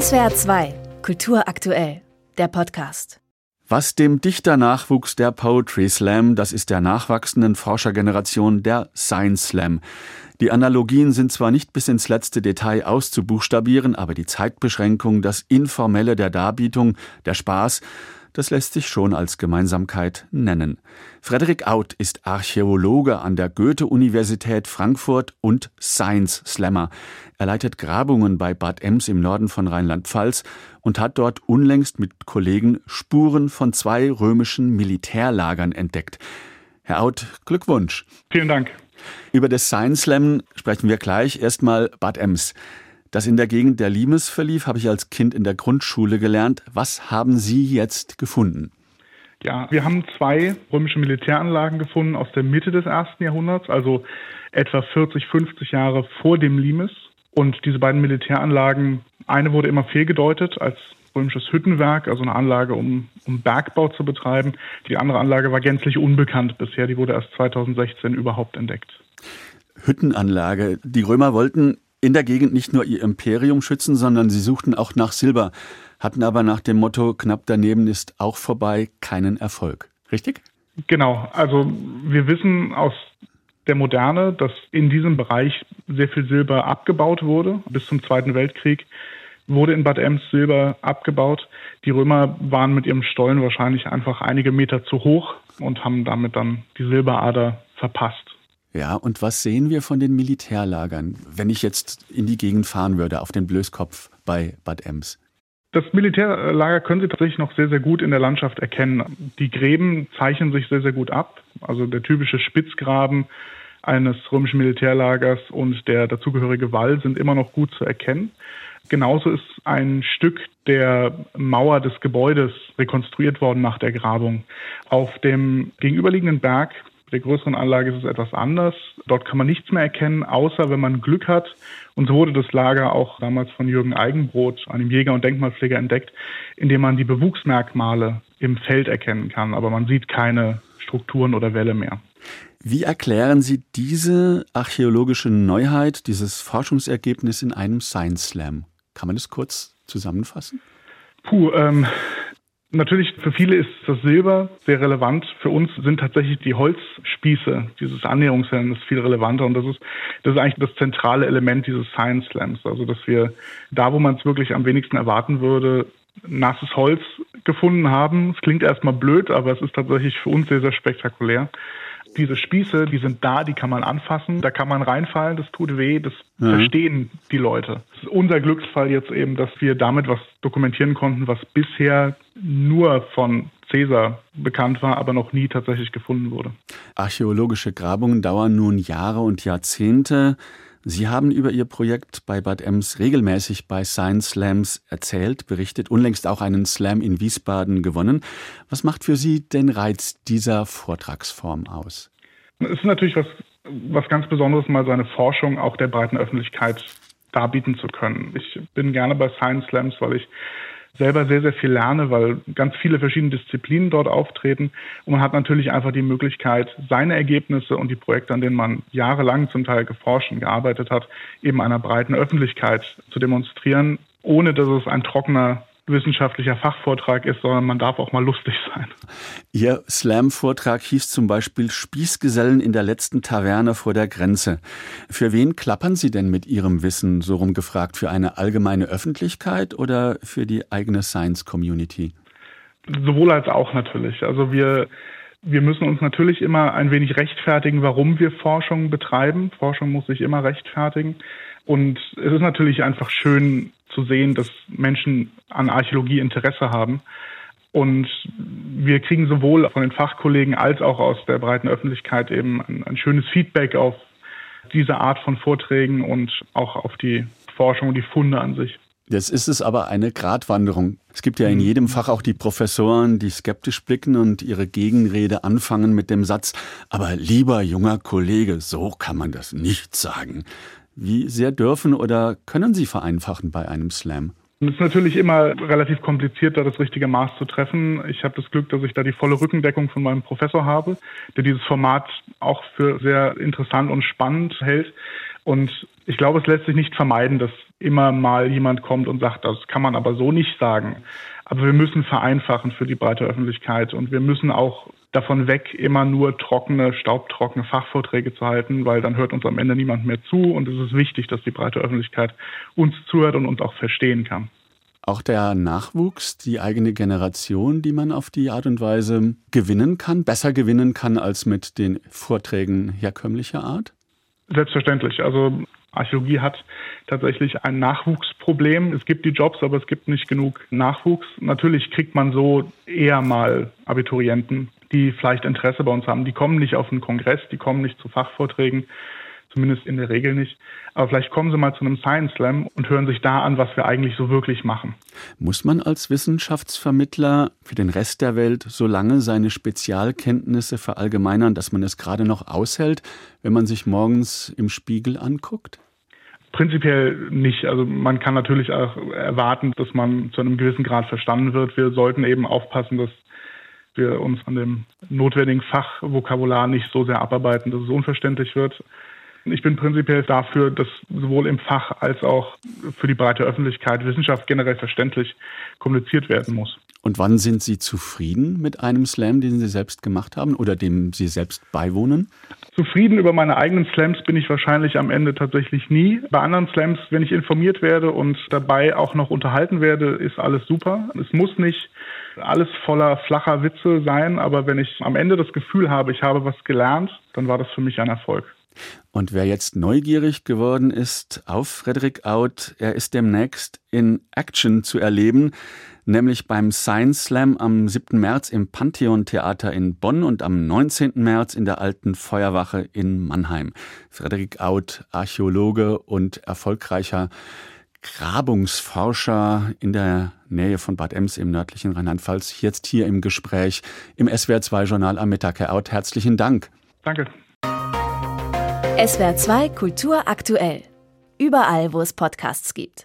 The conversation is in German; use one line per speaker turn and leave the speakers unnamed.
SWR 2, Kultur aktuell, der Podcast.
Was dem Dichternachwuchs der Poetry Slam, das ist der nachwachsenden Forschergeneration der Science Slam. Die Analogien sind zwar nicht bis ins letzte Detail auszubuchstabieren, aber die Zeitbeschränkung, das Informelle der Darbietung, der Spaß, das lässt sich schon als Gemeinsamkeit nennen. Frederik Out ist Archäologe an der Goethe-Universität Frankfurt und Science Slammer. Er leitet Grabungen bei Bad Ems im Norden von Rheinland-Pfalz und hat dort unlängst mit Kollegen Spuren von zwei römischen Militärlagern entdeckt. Herr Out, Glückwunsch.
Vielen Dank.
Über das Science Slam sprechen wir gleich. Erstmal Bad Ems. Das in der Gegend der Limes verlief, habe ich als Kind in der Grundschule gelernt. Was haben Sie jetzt gefunden?
Ja, wir haben zwei römische Militäranlagen gefunden aus der Mitte des ersten Jahrhunderts, also etwa 40, 50 Jahre vor dem Limes. Und diese beiden Militäranlagen, eine wurde immer fehlgedeutet als römisches Hüttenwerk, also eine Anlage, um, um Bergbau zu betreiben. Die andere Anlage war gänzlich unbekannt bisher, die wurde erst 2016 überhaupt entdeckt.
Hüttenanlage. Die Römer wollten in der Gegend nicht nur ihr Imperium schützen, sondern sie suchten auch nach Silber, hatten aber nach dem Motto knapp daneben ist auch vorbei keinen Erfolg. Richtig?
Genau. Also wir wissen aus der Moderne, dass in diesem Bereich sehr viel Silber abgebaut wurde. Bis zum Zweiten Weltkrieg wurde in Bad Ems Silber abgebaut. Die Römer waren mit ihrem Stollen wahrscheinlich einfach einige Meter zu hoch und haben damit dann die Silberader verpasst.
Ja, und was sehen wir von den Militärlagern, wenn ich jetzt in die Gegend fahren würde, auf den Blöskopf bei Bad Ems?
Das Militärlager können Sie tatsächlich noch sehr, sehr gut in der Landschaft erkennen. Die Gräben zeichnen sich sehr, sehr gut ab. Also der typische Spitzgraben eines römischen Militärlagers und der dazugehörige Wall sind immer noch gut zu erkennen. Genauso ist ein Stück der Mauer des Gebäudes rekonstruiert worden nach der Grabung. Auf dem gegenüberliegenden Berg der größeren Anlage ist es etwas anders. Dort kann man nichts mehr erkennen, außer wenn man Glück hat. Und so wurde das Lager auch damals von Jürgen Eigenbrot, einem Jäger und Denkmalpfleger, entdeckt, indem man die Bewuchsmerkmale im Feld erkennen kann. Aber man sieht keine Strukturen oder Wälle mehr.
Wie erklären Sie diese archäologische Neuheit, dieses Forschungsergebnis in einem Science Slam? Kann man das kurz zusammenfassen?
Puh, ähm, Natürlich für viele ist das Silber sehr relevant. Für uns sind tatsächlich die Holzspieße, dieses Annäherungsverhältnis viel relevanter und das ist, das ist eigentlich das zentrale Element dieses Science Slams. Also, dass wir da, wo man es wirklich am wenigsten erwarten würde, nasses Holz gefunden haben. Es klingt erstmal blöd, aber es ist tatsächlich für uns sehr, sehr spektakulär diese Spieße, die sind da, die kann man anfassen, da kann man reinfallen, das tut weh, das mhm. verstehen die Leute. Das ist unser Glücksfall jetzt eben, dass wir damit was dokumentieren konnten, was bisher nur von Caesar bekannt war, aber noch nie tatsächlich gefunden wurde.
Archäologische Grabungen dauern nun Jahre und Jahrzehnte. Sie haben über Ihr Projekt bei Bad Ems regelmäßig bei Science Slams erzählt, berichtet, unlängst auch einen Slam in Wiesbaden gewonnen. Was macht für Sie den Reiz dieser Vortragsform aus?
Es ist natürlich was, was ganz Besonderes, mal seine Forschung auch der breiten Öffentlichkeit darbieten zu können. Ich bin gerne bei Science Slams, weil ich selber sehr, sehr viel lerne, weil ganz viele verschiedene Disziplinen dort auftreten. Und man hat natürlich einfach die Möglichkeit, seine Ergebnisse und die Projekte, an denen man jahrelang zum Teil geforscht und gearbeitet hat, eben einer breiten Öffentlichkeit zu demonstrieren, ohne dass es ein trockener wissenschaftlicher Fachvortrag ist, sondern man darf auch mal lustig sein.
Ihr Slam-Vortrag hieß zum Beispiel Spießgesellen in der letzten Taverne vor der Grenze. Für wen klappern Sie denn mit Ihrem Wissen, so rumgefragt, für eine allgemeine Öffentlichkeit oder für die eigene Science-Community?
Sowohl als auch natürlich. Also wir wir müssen uns natürlich immer ein wenig rechtfertigen, warum wir Forschung betreiben. Forschung muss sich immer rechtfertigen. Und es ist natürlich einfach schön zu sehen, dass Menschen an Archäologie Interesse haben. Und wir kriegen sowohl von den Fachkollegen als auch aus der breiten Öffentlichkeit eben ein, ein schönes Feedback auf diese Art von Vorträgen und auch auf die Forschung und die Funde an sich.
Jetzt ist es aber eine Gratwanderung. Es gibt ja in jedem Fach auch die Professoren, die skeptisch blicken und ihre Gegenrede anfangen mit dem Satz, aber lieber junger Kollege, so kann man das nicht sagen. Wie sehr dürfen oder können Sie vereinfachen bei einem Slam?
Es ist natürlich immer relativ kompliziert, da das richtige Maß zu treffen. Ich habe das Glück, dass ich da die volle Rückendeckung von meinem Professor habe, der dieses Format auch für sehr interessant und spannend hält. Und ich glaube, es lässt sich nicht vermeiden, dass immer mal jemand kommt und sagt, das kann man aber so nicht sagen. Aber wir müssen vereinfachen für die breite Öffentlichkeit und wir müssen auch davon weg, immer nur trockene, staubtrockene Fachvorträge zu halten, weil dann hört uns am Ende niemand mehr zu und es ist wichtig, dass die breite Öffentlichkeit uns zuhört und uns auch verstehen kann.
Auch der Nachwuchs, die eigene Generation, die man auf die Art und Weise gewinnen kann, besser gewinnen kann als mit den Vorträgen herkömmlicher Art?
Selbstverständlich. Also Archäologie hat tatsächlich ein Nachwuchsproblem. Es gibt die Jobs, aber es gibt nicht genug Nachwuchs. Natürlich kriegt man so eher mal Abiturienten, die vielleicht Interesse bei uns haben. Die kommen nicht auf einen Kongress, die kommen nicht zu Fachvorträgen, zumindest in der Regel nicht. Aber vielleicht kommen Sie mal zu einem Science Slam und hören sich da an, was wir eigentlich so wirklich machen.
Muss man als Wissenschaftsvermittler für den Rest der Welt so lange seine Spezialkenntnisse verallgemeinern, dass man es gerade noch aushält, wenn man sich morgens im Spiegel anguckt?
Prinzipiell nicht. Also man kann natürlich auch erwarten, dass man zu einem gewissen Grad verstanden wird. Wir sollten eben aufpassen, dass wir uns an dem notwendigen Fachvokabular nicht so sehr abarbeiten, dass es unverständlich wird. Ich bin prinzipiell dafür, dass sowohl im Fach als auch für die breite Öffentlichkeit Wissenschaft generell verständlich kommuniziert werden muss.
Und wann sind Sie zufrieden mit einem Slam, den Sie selbst gemacht haben oder dem Sie selbst beiwohnen?
Zufrieden über meine eigenen Slams bin ich wahrscheinlich am Ende tatsächlich nie. Bei anderen Slams, wenn ich informiert werde und dabei auch noch unterhalten werde, ist alles super. Es muss nicht alles voller flacher Witze sein, aber wenn ich am Ende das Gefühl habe, ich habe was gelernt, dann war das für mich ein Erfolg.
Und wer jetzt neugierig geworden ist auf Frederick Out, er ist demnächst in Action zu erleben, nämlich beim Science Slam am 7. März im Pantheon Theater in Bonn und am 19. März in der Alten Feuerwache in Mannheim. Frederick Out, Archäologe und erfolgreicher Grabungsforscher in der Nähe von Bad Ems im nördlichen Rheinland-Pfalz, jetzt hier im Gespräch im SWR2-Journal am Mittag. Herr Out, herzlichen Dank.
Danke.
SWR2 Kultur aktuell. Überall, wo es Podcasts gibt.